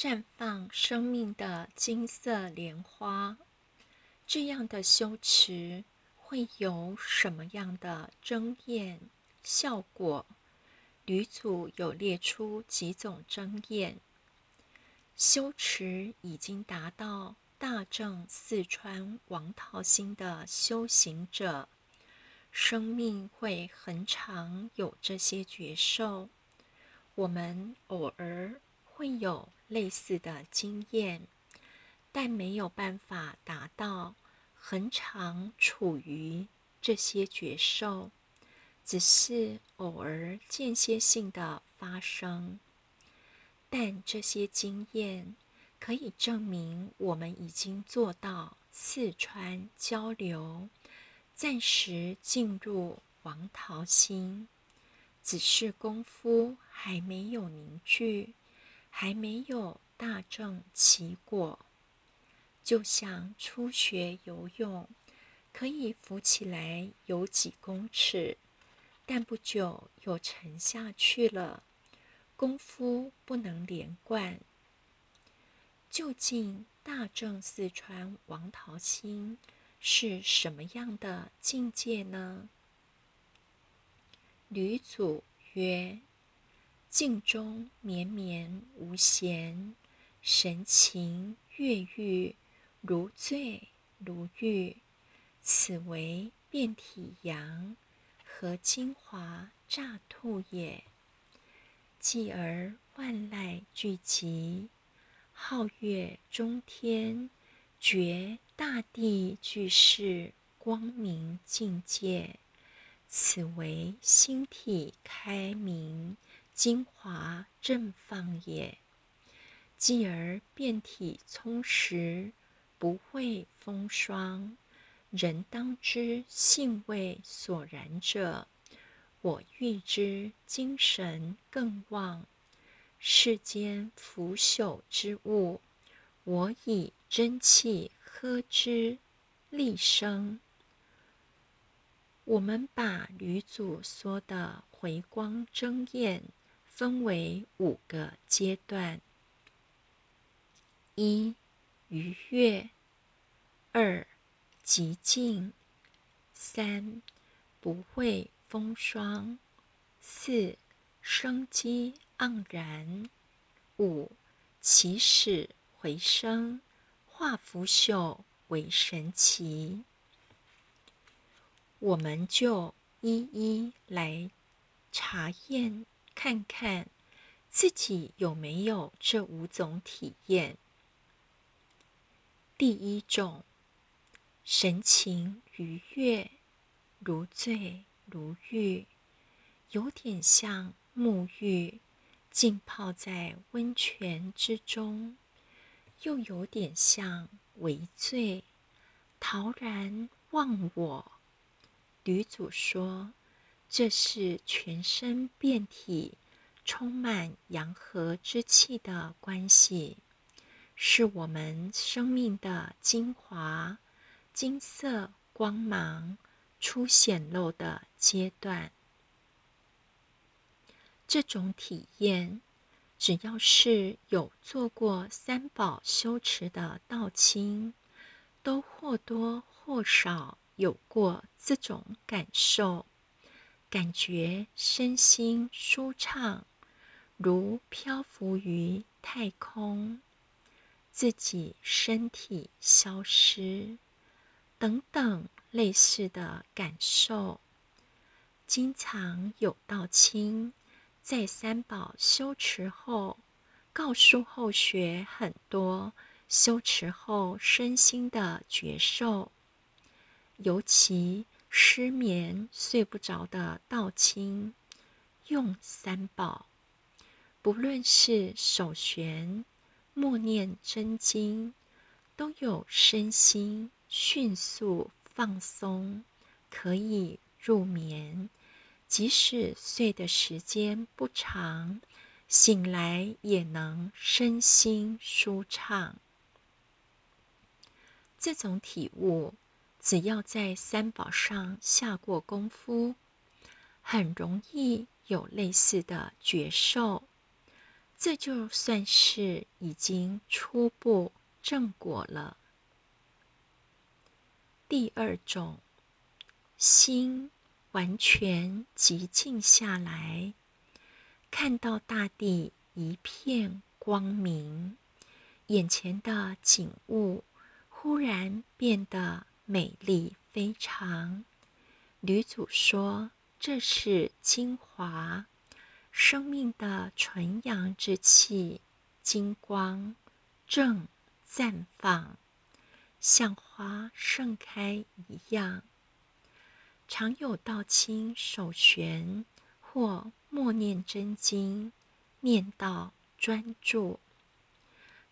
绽放生命的金色莲花。这样的修持会有什么样的争验效果？吕祖有列出几种争验。修持已经达到大正四川王桃心的修行者，生命会很长有这些觉受。我们偶尔会有类似的经验，但没有办法达到恒常处于这些觉受，只是偶尔间歇性的发生。但这些经验可以证明，我们已经做到四川交流，暂时进入王桃心，只是功夫还没有凝聚，还没有大正起果。就像初学游泳，可以浮起来游几公尺，但不久又沉下去了。功夫不能连贯，究竟大正四川王桃心是什么样的境界呢？吕祖曰：“静中绵绵无闲，神情悦欲，如醉如玉。此为遍体阳和精华乍吐也。”继而万籁俱寂，皓月中天，觉大地俱是光明境界。此为心体开明，精华正放也。继而遍体充实，不会风霜。人当知性味所然者。我欲之精神更旺，世间腐朽之物，我以真气呵之，立生。我们把吕祖说的回光争艳分为五个阶段：一、愉悦；二、极静；三、不会。风霜，四生机盎然，五起始回生，化腐朽为神奇。我们就一一来查验看看，自己有没有这五种体验。第一种，神情愉悦，如醉。如浴，有点像沐浴，浸泡在温泉之中；又有点像微醉，陶然忘我。吕祖说，这是全身遍体充满阳和之气的关系，是我们生命的精华、金色光芒。初显露的阶段，这种体验，只要是有做过三宝修持的道亲，都或多或少有过这种感受，感觉身心舒畅，如漂浮于太空，自己身体消失，等等。类似的感受，经常有道亲在三宝修持后，告诉后学很多修持后身心的觉受，尤其失眠睡不着的道亲，用三宝，不论是手旋、默念真经，都有身心迅速。放松，可以入眠，即使睡的时间不长，醒来也能身心舒畅。这种体悟，只要在三宝上下过功夫，很容易有类似的觉受。这就算是已经初步正果了。第二种，心完全极静下来，看到大地一片光明，眼前的景物忽然变得美丽非常。女主说：“这是精华。”生命的纯阳之气，金光正绽放，像花盛开一样。常有道亲手悬或默念真经，念道专注，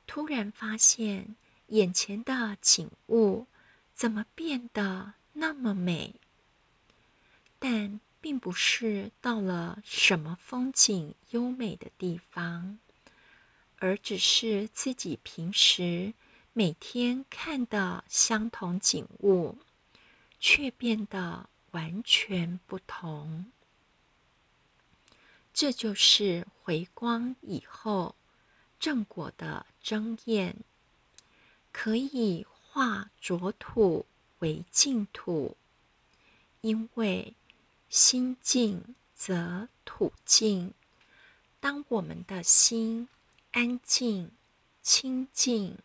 突然发现眼前的景物怎么变得那么美？但。并不是到了什么风景优美的地方，而只是自己平时每天看的相同景物，却变得完全不同。这就是回光以后正果的争验，可以化浊土为净土，因为。心静则土静。当我们的心安静、清净，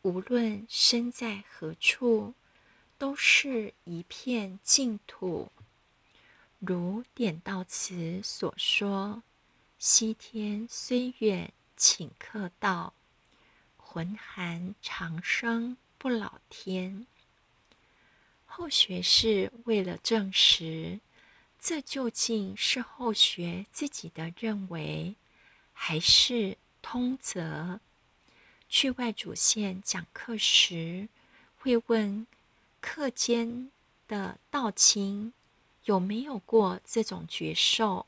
无论身在何处，都是一片净土。如点到词所说：“西天虽远，请客到；魂寒长生不老天。”后学是为了证实。这究竟是后学自己的认为，还是通则？去外祖县讲课时，会问课间的道亲有没有过这种觉受，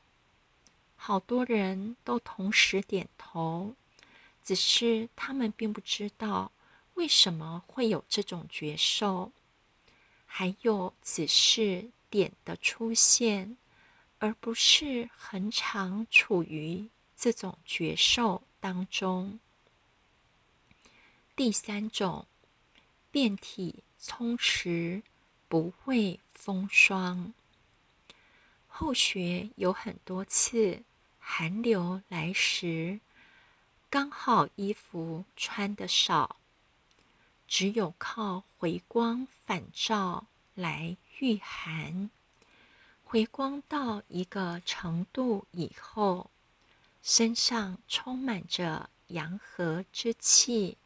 好多人都同时点头，只是他们并不知道为什么会有这种觉受，还有只是。点的出现，而不是恒常处于这种觉受当中。第三种，变体充实，不会风霜。后学有很多次寒流来时，刚好衣服穿的少，只有靠回光返照来。御寒，回光到一个程度以后，身上充满着阳和之气，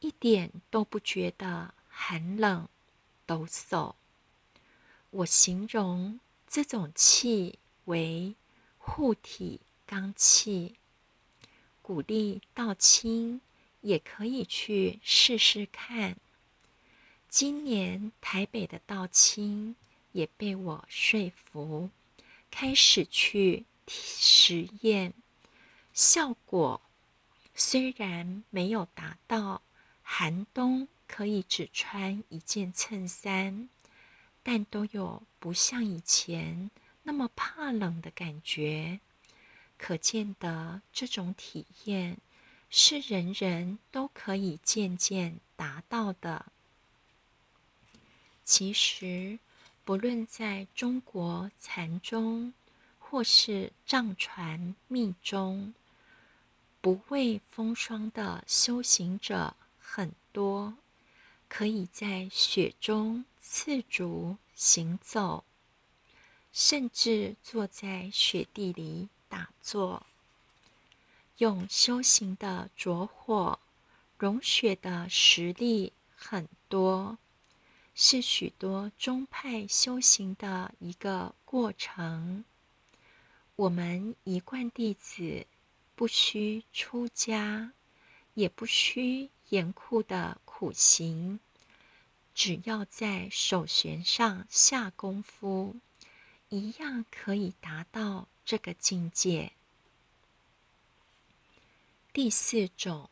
一点都不觉得寒冷、抖擞。我形容这种气为护体刚气，鼓励道清也可以去试试看。今年台北的道亲也被我说服，开始去实验，效果虽然没有达到寒冬可以只穿一件衬衫，但都有不像以前那么怕冷的感觉。可见得这种体验是人人都可以渐渐达到的。其实，不论在中国禅宗，或是藏传密宗，不畏风霜的修行者很多，可以在雪中赤足行走，甚至坐在雪地里打坐，用修行的着火融雪的实力很多。是许多宗派修行的一个过程。我们一贯弟子不需出家，也不需严酷的苦行，只要在手弦上下功夫，一样可以达到这个境界。第四种。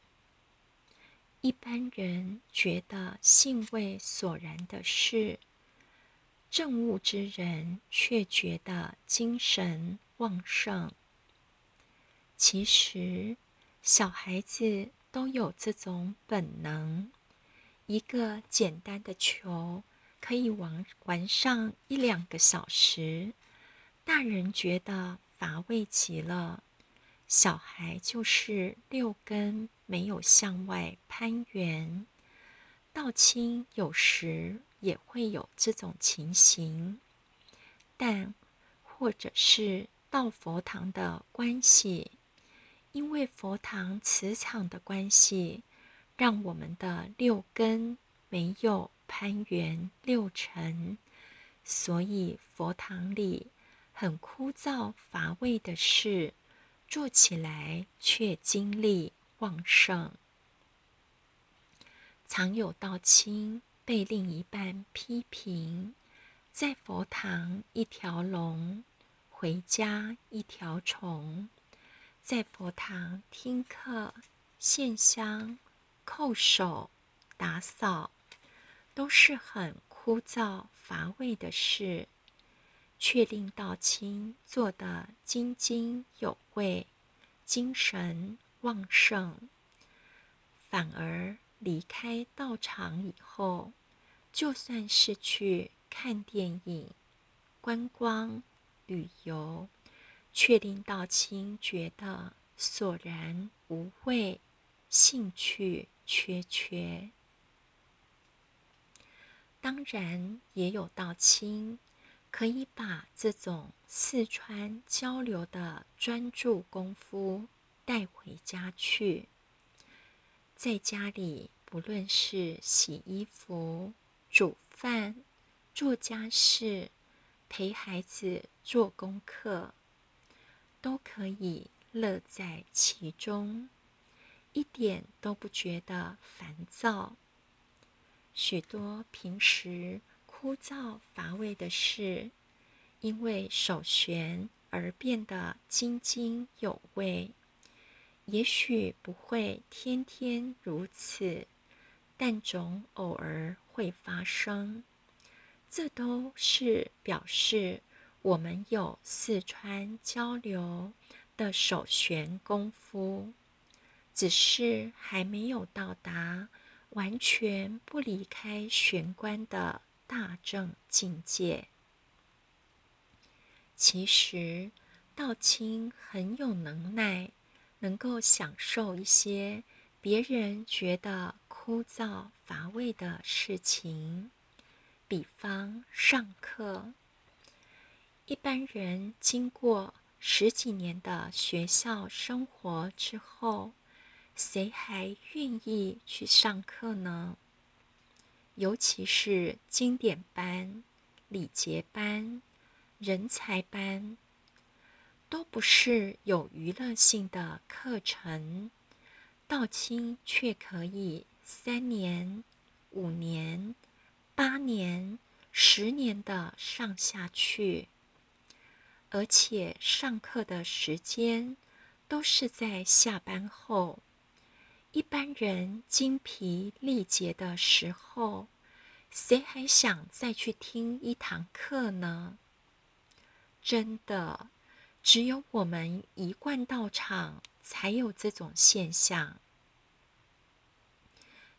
一般人觉得兴味索然的事，正悟之人却觉得精神旺盛。其实，小孩子都有这种本能。一个简单的球可以玩玩上一两个小时，大人觉得乏味极了。小孩就是六根没有向外攀援。道亲有时也会有这种情形，但或者是到佛堂的关系，因为佛堂磁场的关系，让我们的六根没有攀援六尘，所以佛堂里很枯燥乏味的事，做起来却精力旺盛。常有道亲被另一半批评，在佛堂一条龙，回家一条虫；在佛堂听课、献香、叩首、打扫，都是很枯燥乏味的事，却令道亲做得津津有味，精神旺盛，反而。离开道场以后，就算是去看电影、观光、旅游，却令道亲觉得索然无味，兴趣缺缺。当然，也有道亲可以把这种四川交流的专注功夫带回家去。在家里，不论是洗衣服、煮饭、做家事、陪孩子做功课，都可以乐在其中，一点都不觉得烦躁。许多平时枯燥乏味的事，因为手旋而变得津津有味。也许不会天天如此，但总偶尔会发生。这都是表示我们有四川交流的手旋功夫，只是还没有到达完全不离开玄关的大正境界。其实道清很有能耐。能够享受一些别人觉得枯燥乏味的事情，比方上课。一般人经过十几年的学校生活之后，谁还愿意去上课呢？尤其是经典班、礼节班、人才班。都不是有娱乐性的课程，道清却可以三年、五年、八年、十年的上下去，而且上课的时间都是在下班后。一般人精疲力竭的时候，谁还想再去听一堂课呢？真的。只有我们一贯道场才有这种现象，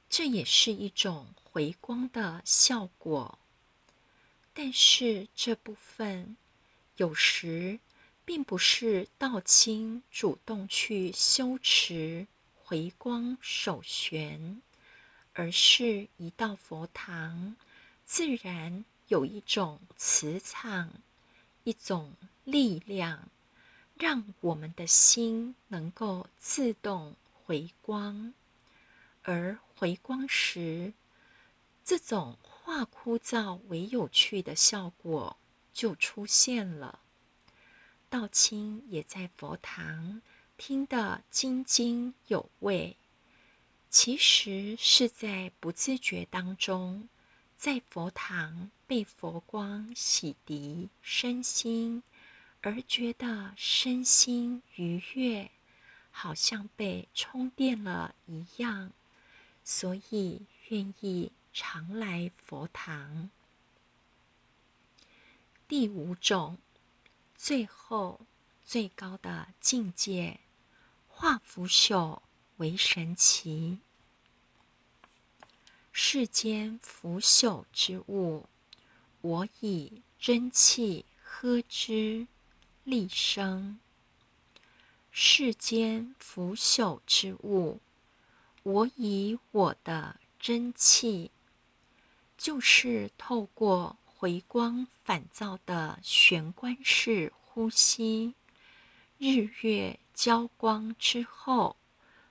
这也是一种回光的效果。但是这部分有时并不是道清主动去修持回光守玄，而是一到佛堂，自然有一种磁场，一种力量。让我们的心能够自动回光，而回光时，这种化枯燥为有趣的效果就出现了。道清也在佛堂听得津津有味，其实是在不自觉当中，在佛堂被佛光洗涤身心。而觉得身心愉悦，好像被充电了一样，所以愿意常来佛堂。第五种，最后最高的境界，化腐朽为神奇。世间腐朽之物，我以真气呵之，立生。世间腐朽之物，我以我的真气，就是透过回光返照的玄关式呼吸，日月交光之后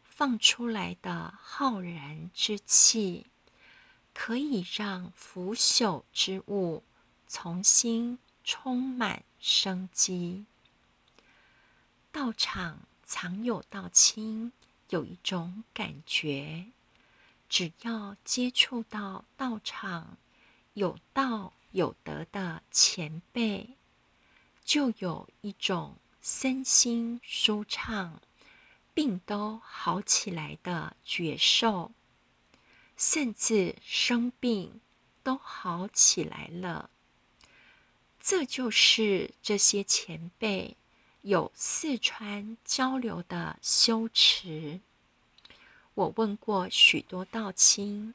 放出来的浩然之气。可以让腐朽之物重新充满生机。道场常有道亲，有一种感觉，只要接触到道场有道有德的前辈，就有一种身心舒畅、病都好起来的觉受。甚至生病都好起来了，这就是这些前辈有四川交流的修持。我问过许多道亲，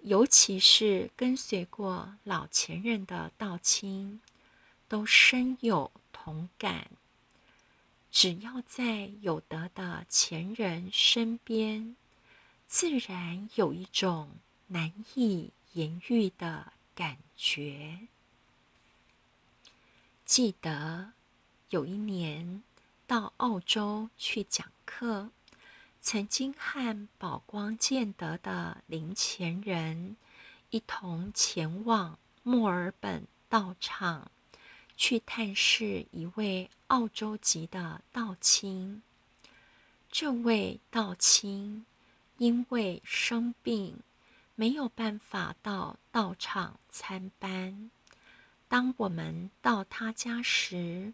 尤其是跟随过老前任的道亲，都深有同感。只要在有德的前人身边。自然有一种难以言喻的感觉。记得有一年到澳洲去讲课，曾经和宝光建德的林前人一同前往墨尔本道场，去探视一位澳洲籍的道亲。这位道亲。因为生病，没有办法到道场参班。当我们到他家时，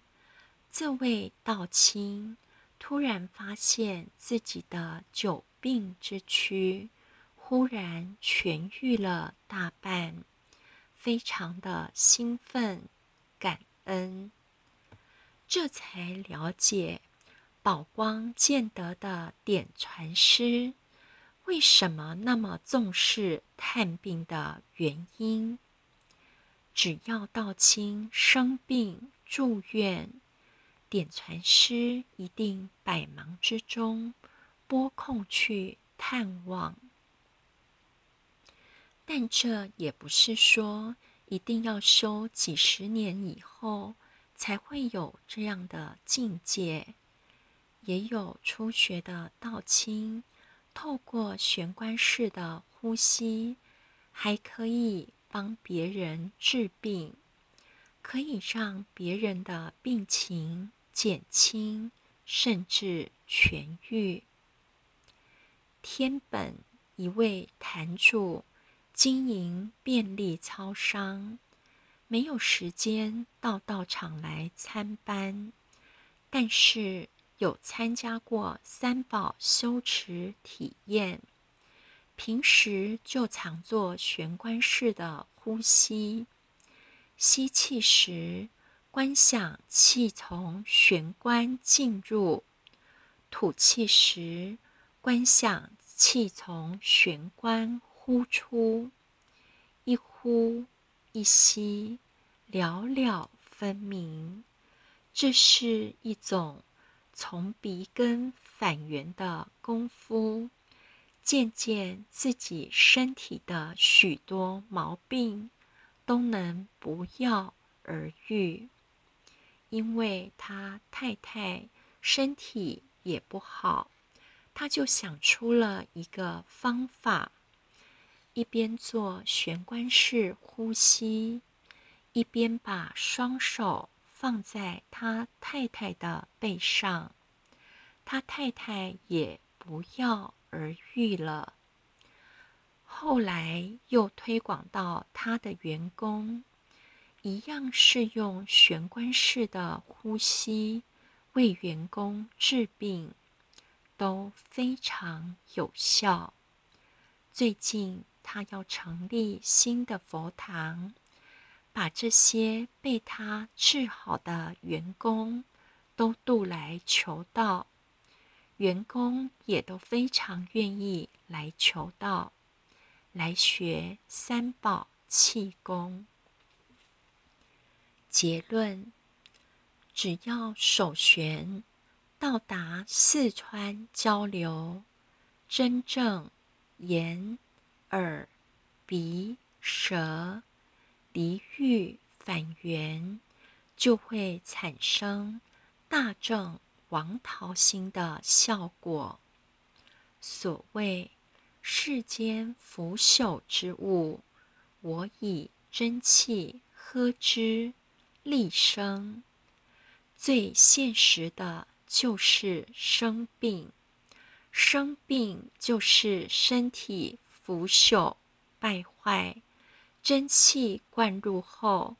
这位道亲突然发现自己的久病之躯忽然痊愈了大半，非常的兴奋感恩，这才了解宝光见德的点传师。为什么那么重视探病的原因？只要道亲生病住院，点传师一定百忙之中拨空去探望。但这也不是说一定要修几十年以后才会有这样的境界。也有初学的道亲。透过玄关式的呼吸，还可以帮别人治病，可以让别人的病情减轻，甚至痊愈。天本一位坛主经营便利超商，没有时间到道场来参班，但是。有参加过三宝修持体验，平时就常做玄关式的呼吸，吸气时观想气从玄关进入，吐气时观想气从玄关呼出，一呼一吸，了了分明。这是一种。从鼻根返源的功夫，渐渐自己身体的许多毛病都能不药而愈。因为他太太身体也不好，他就想出了一个方法，一边做玄关式呼吸，一边把双手。放在他太太的背上，他太太也不药而愈了。后来又推广到他的员工，一样是用玄关式的呼吸为员工治病，都非常有效。最近他要成立新的佛堂。把这些被他治好的员工都渡来求道，员工也都非常愿意来求道，来学三宝气功。结论：只要首旋到达四川交流，真正眼、耳、鼻、舌离欲反缘，就会产生大正。王桃心的效果。所谓世间腐朽之物，我以真气呵之，立生。最现实的就是生病，生病就是身体腐朽败坏，真气灌入后，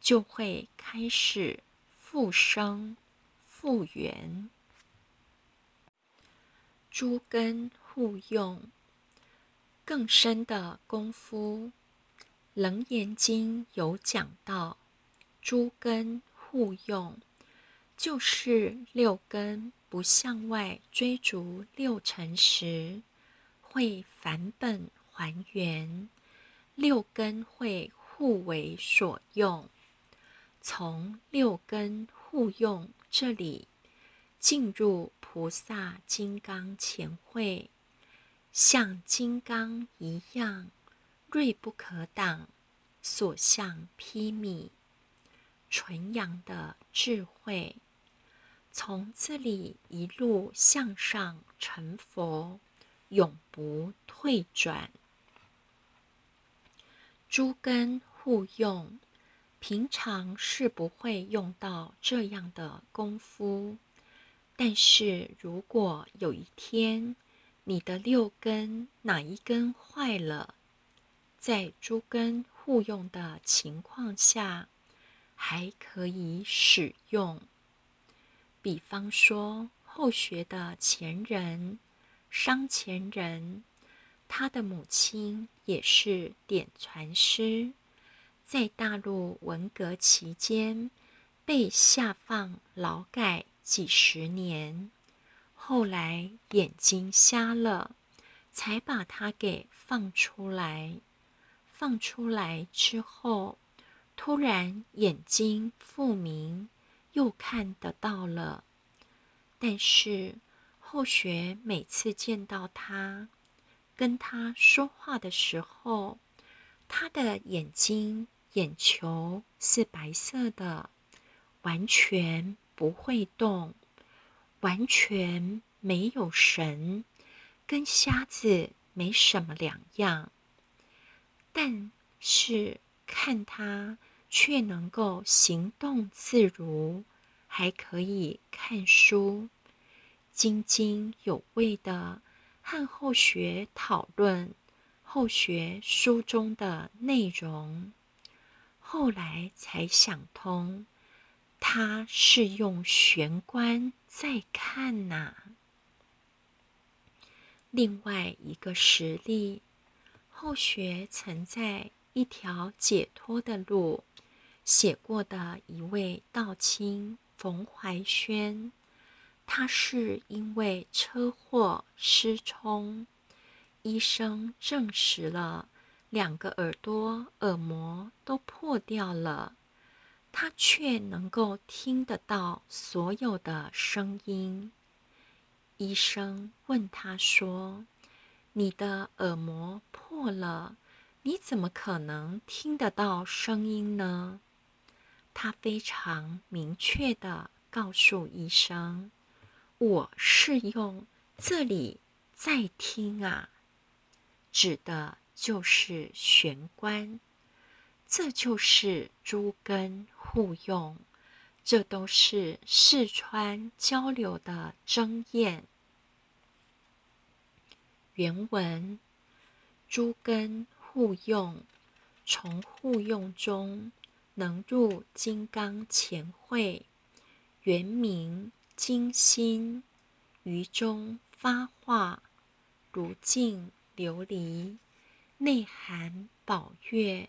就会开始复生。复原，诸根互用，更深的功夫，《楞严经》有讲到，诸根互用，就是六根不向外追逐六尘时，会返本还原，六根会互为所用，从六根互用。这里进入菩萨金刚前会，像金刚一样锐不可挡，所向披靡，纯阳的智慧，从这里一路向上成佛，永不退转。诸根互用。平常是不会用到这样的功夫，但是如果有一天你的六根哪一根坏了，在诸根互用的情况下，还可以使用。比方说后学的前人商前人，他的母亲也是点传师。在大陆文革期间，被下放劳改几十年，后来眼睛瞎了，才把他给放出来。放出来之后，突然眼睛复明，又看得到了。但是后学每次见到他，跟他说话的时候，他的眼睛。眼球是白色的，完全不会动，完全没有神，跟瞎子没什么两样。但是看他却能够行动自如，还可以看书，津津有味的和后学讨论后学书中的内容。后来才想通，他是用玄关在看呐。另外一个实例，后学曾在《一条解脱的路》写过的一位道亲冯怀轩，他是因为车祸失聪，医生证实了。两个耳朵耳膜都破掉了，他却能够听得到所有的声音。医生问他说：“你的耳膜破了，你怎么可能听得到声音呢？”他非常明确的告诉医生：“我是用这里在听啊，指的。”就是玄关，这就是诸根互用，这都是四川交流的争验。原文：诸根互用，从互用中能入金刚前会，原名金心，于中发化，如镜琉璃。内含宝月，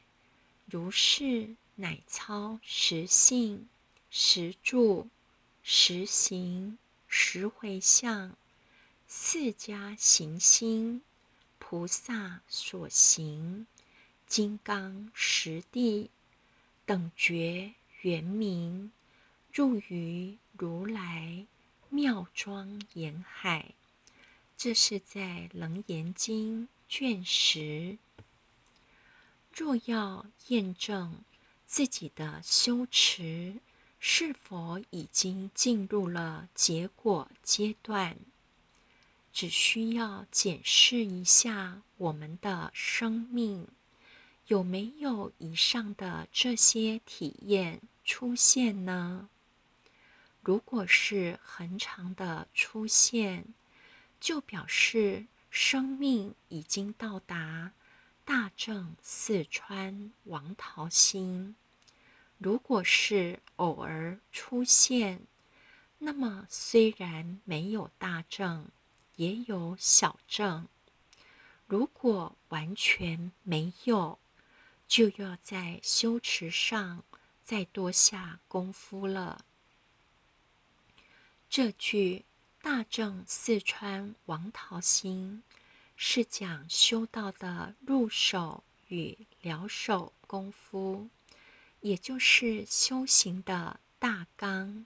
如是乃操实性、实住、实行、实回向，四家行星、菩萨所行、金刚实地等觉圆明，入于如来妙庄严海。这是在《楞严经》卷十。若要验证自己的修持是否已经进入了结果阶段，只需要检视一下我们的生命有没有以上的这些体验出现呢？如果是恒常的出现，就表示生命已经到达。大正四川王桃心，如果是偶尔出现，那么虽然没有大正，也有小正；如果完全没有，就要在修持上再多下功夫了。这句大正四川王桃星。是讲修道的入手与了手功夫，也就是修行的大纲，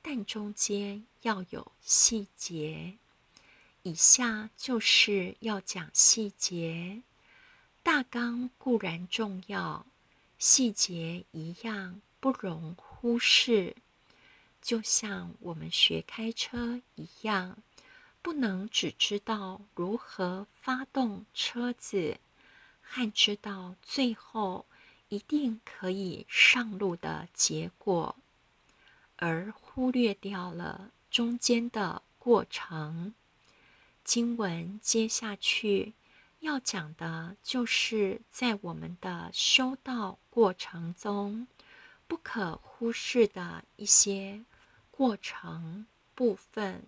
但中间要有细节。以下就是要讲细节，大纲固然重要，细节一样不容忽视。就像我们学开车一样。不能只知道如何发动车子，和知道最后一定可以上路的结果，而忽略掉了中间的过程。经文接下去要讲的就是在我们的修道过程中不可忽视的一些过程部分。